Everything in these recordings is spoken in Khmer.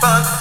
fuck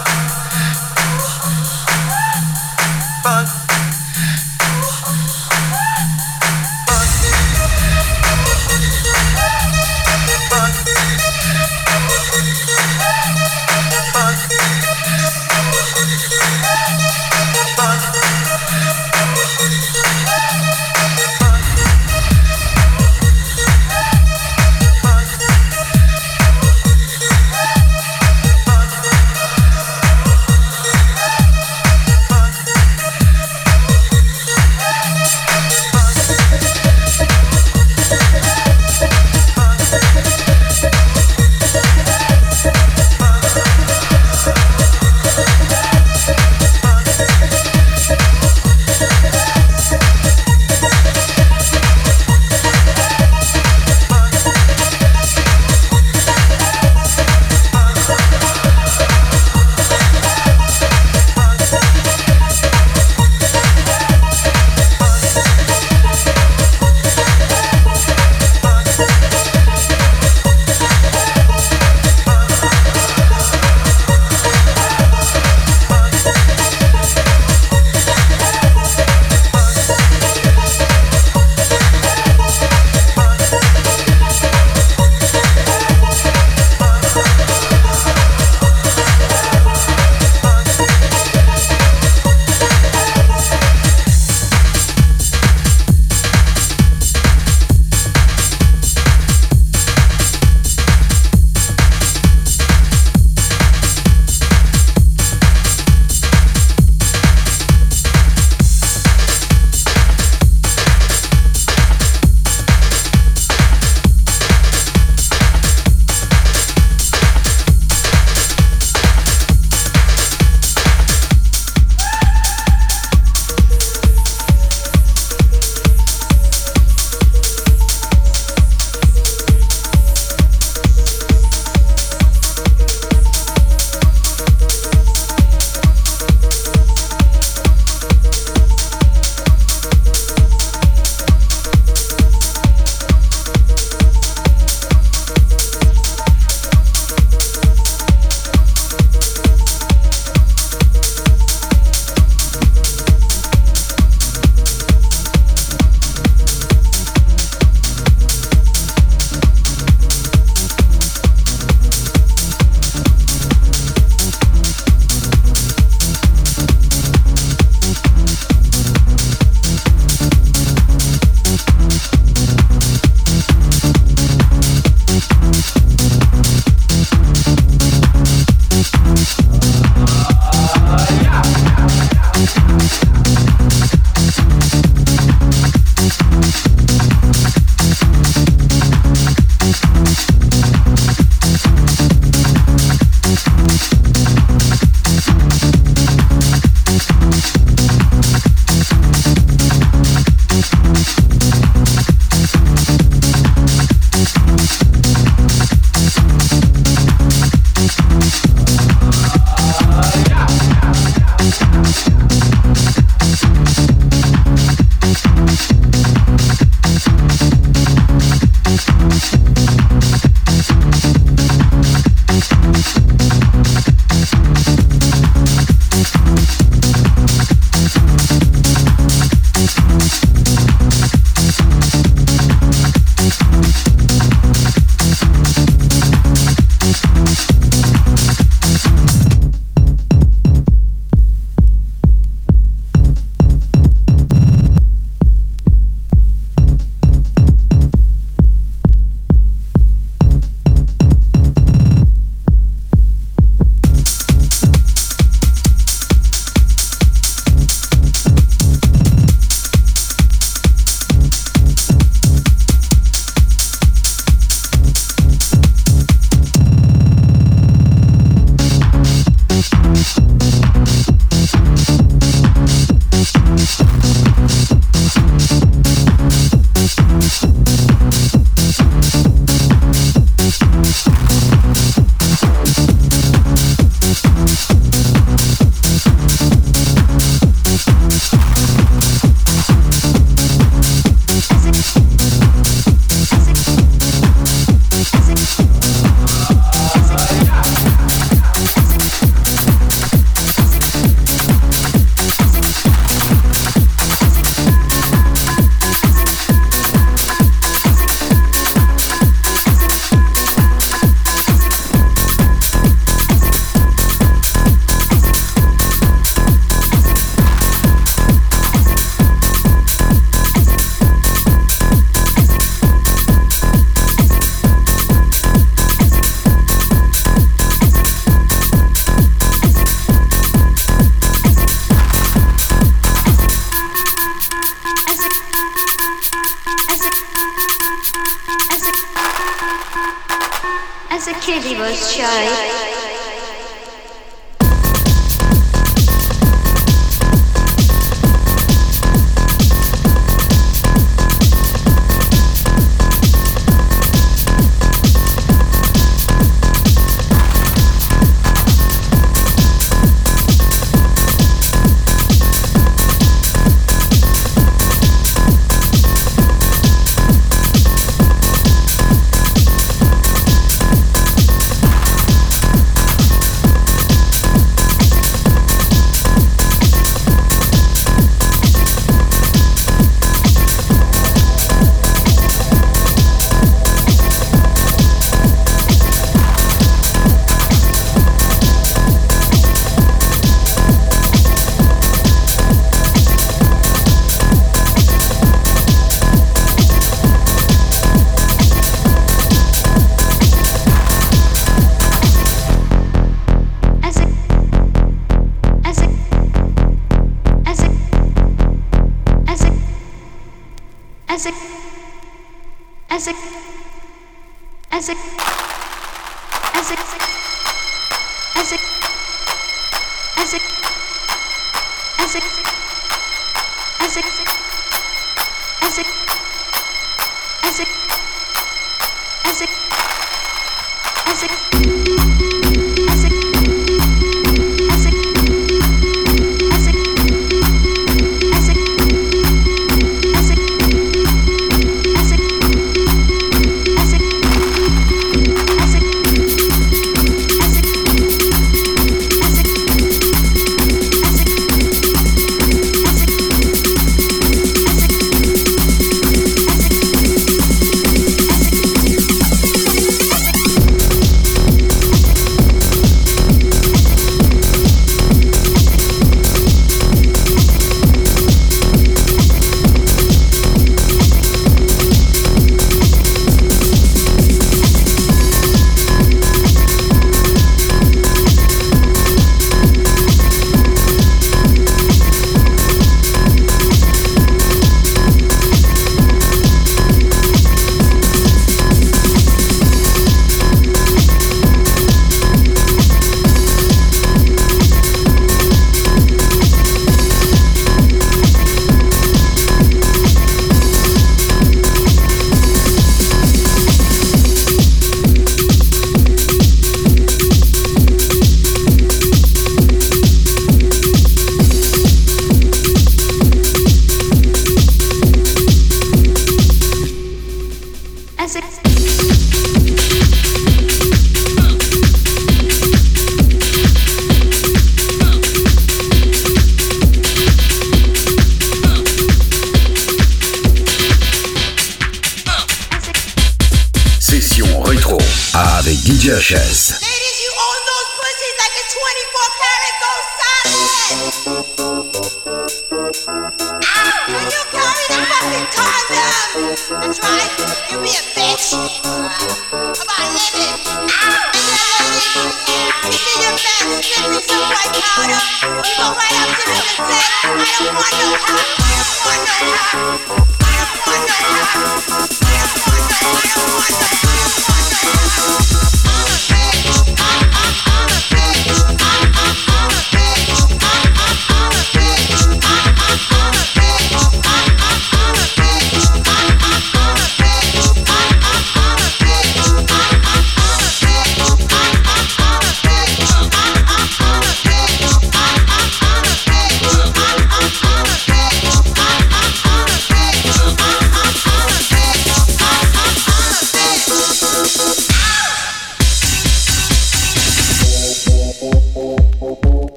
kitty was shy.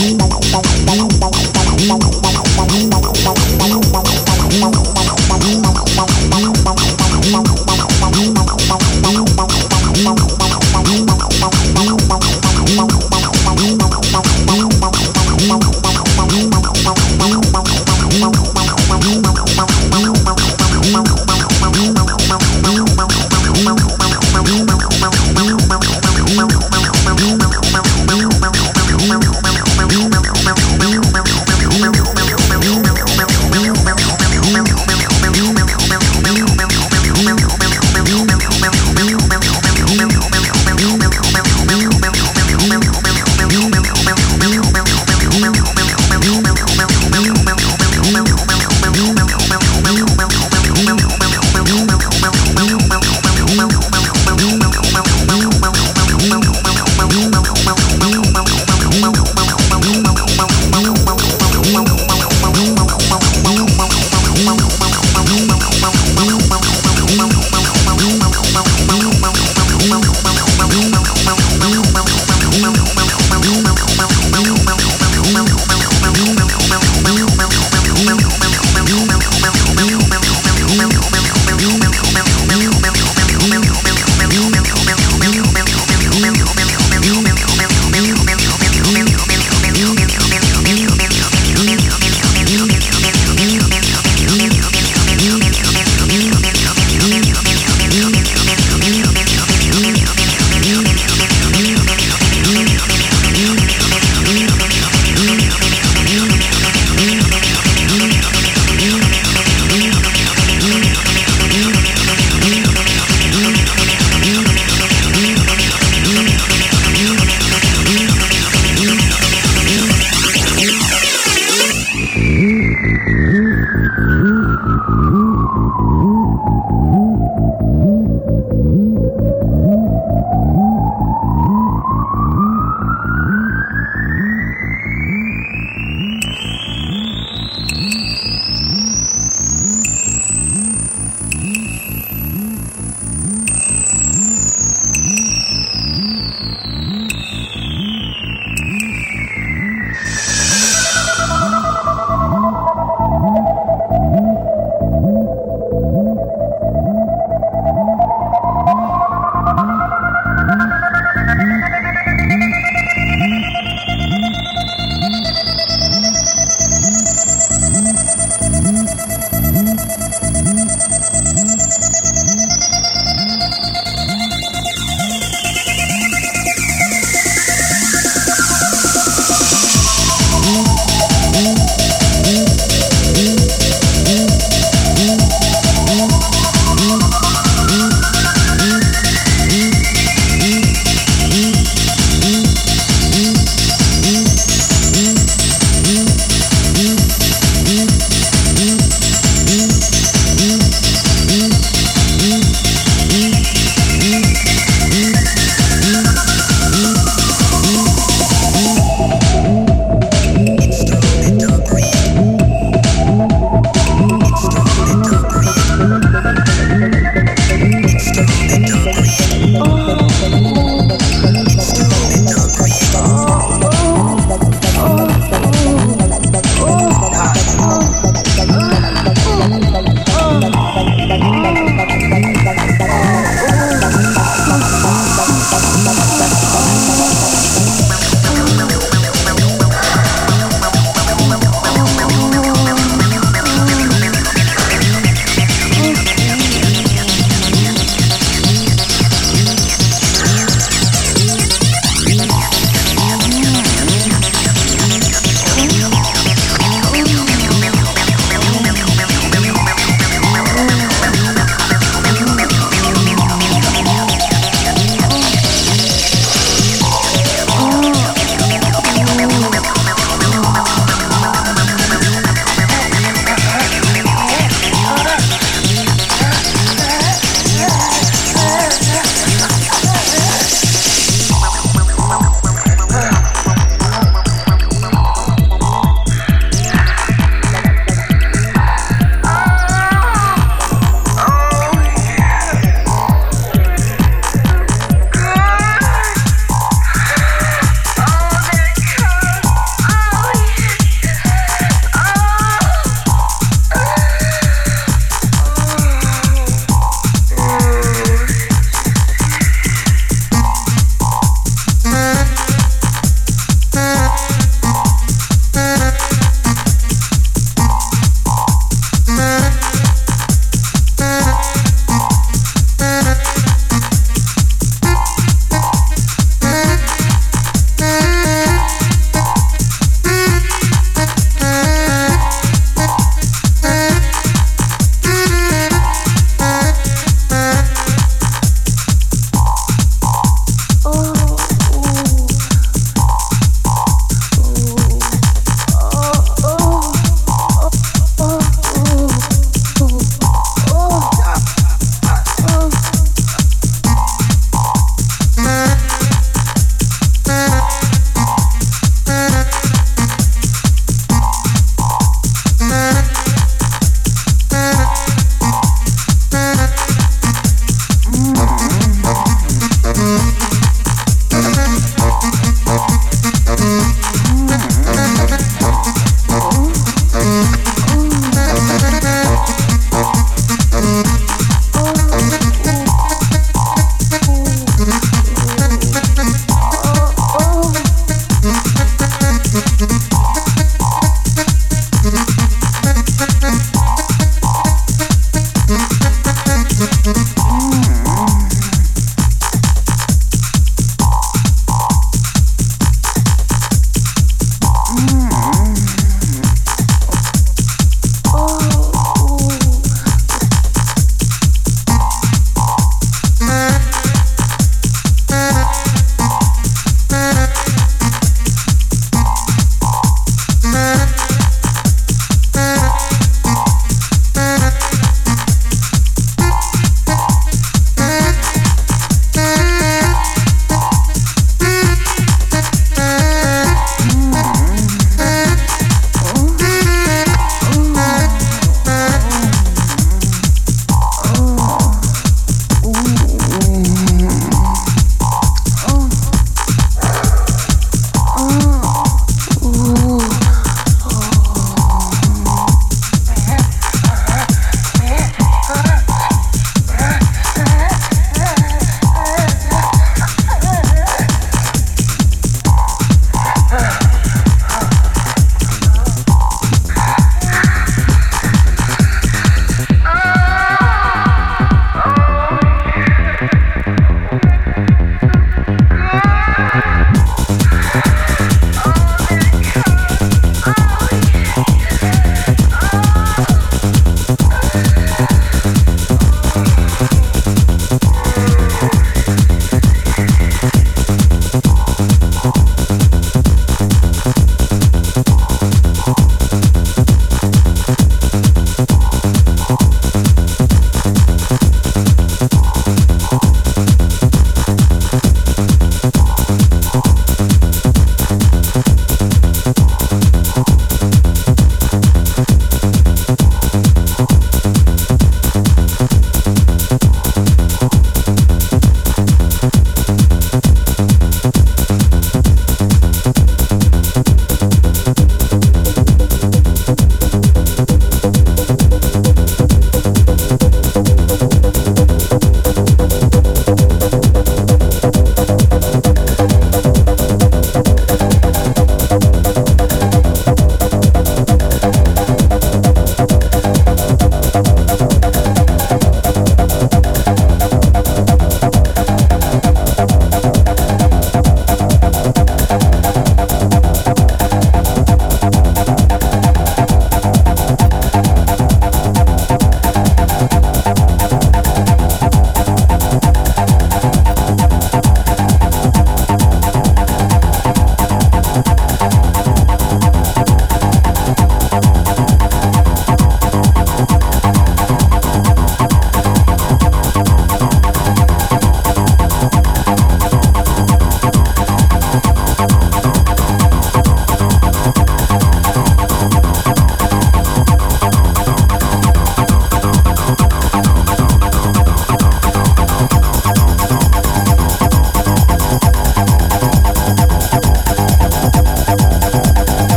Bye.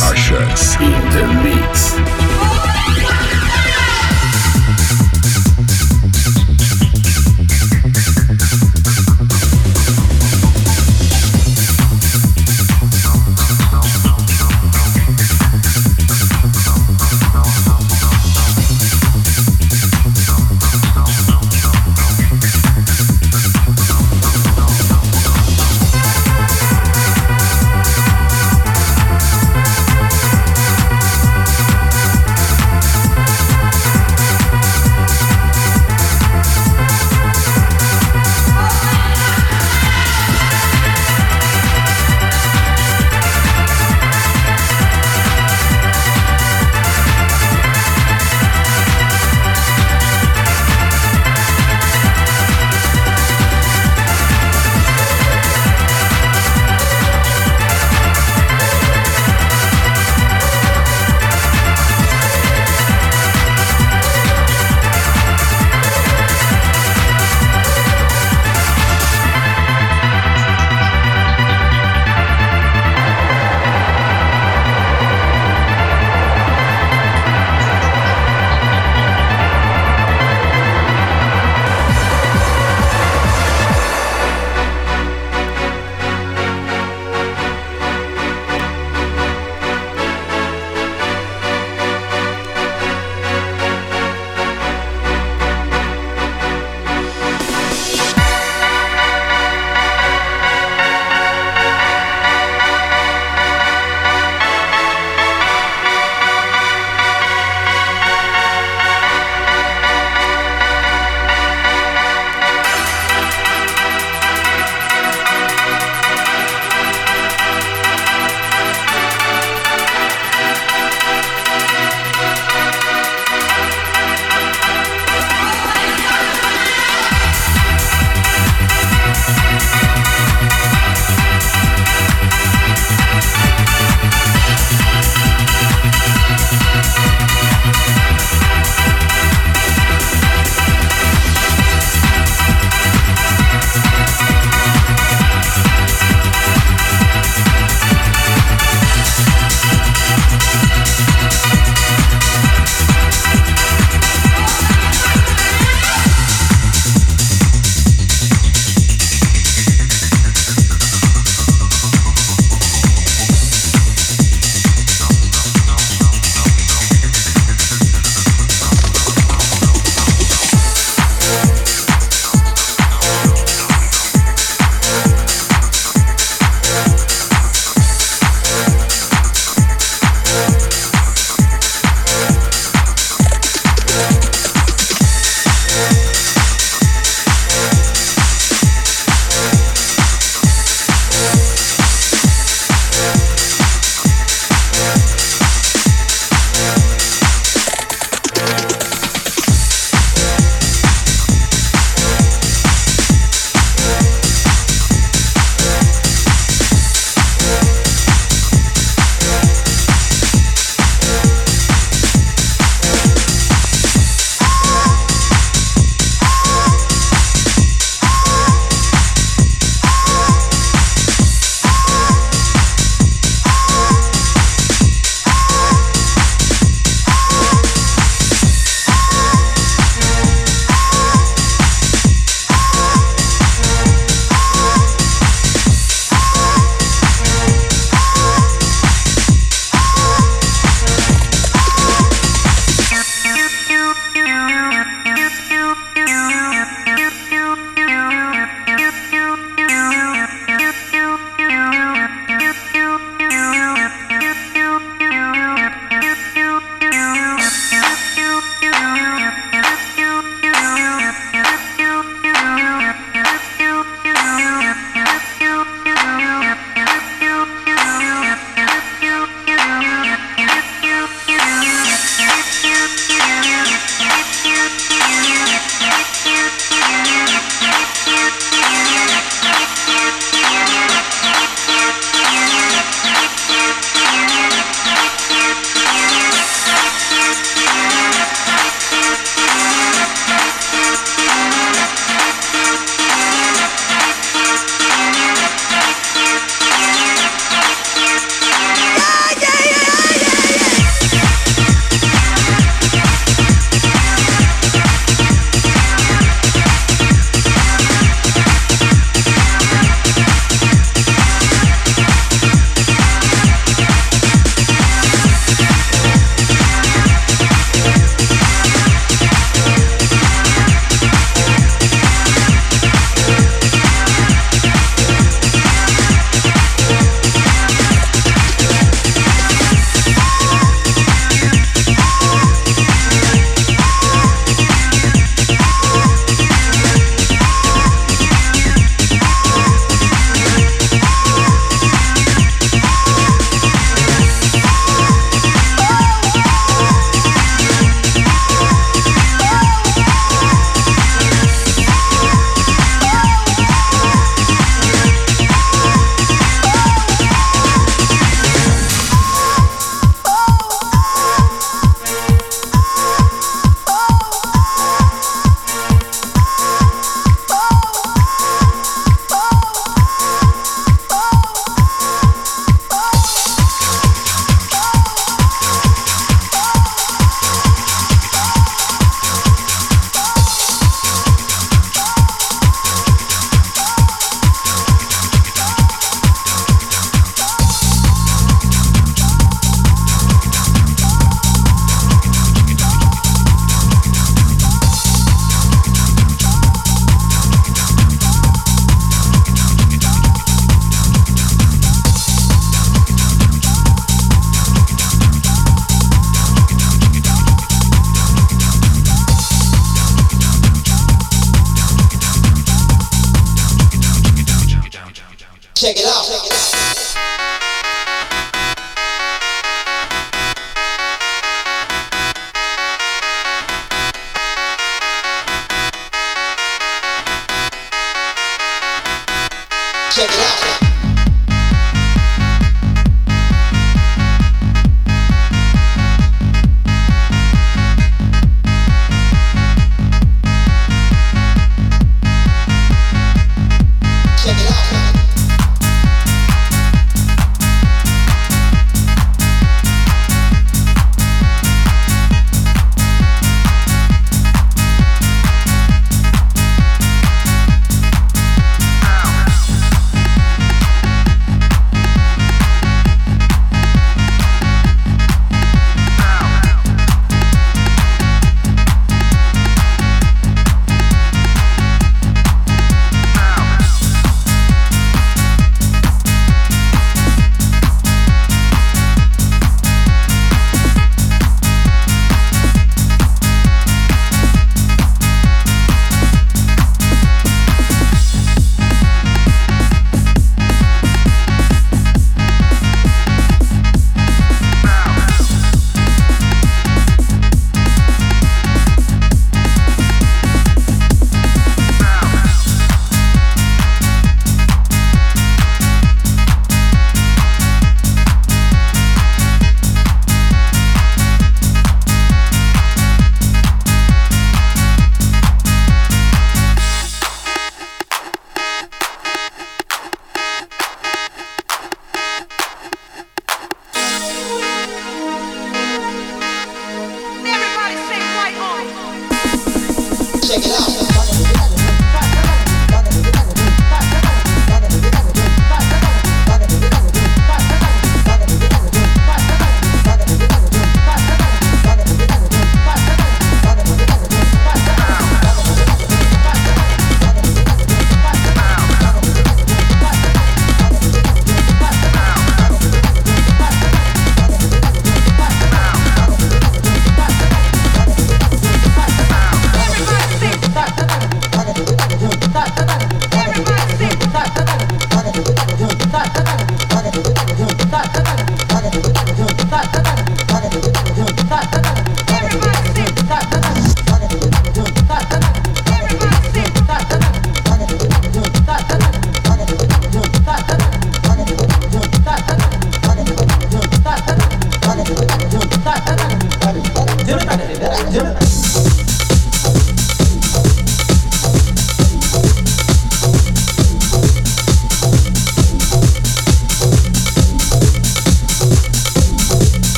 Our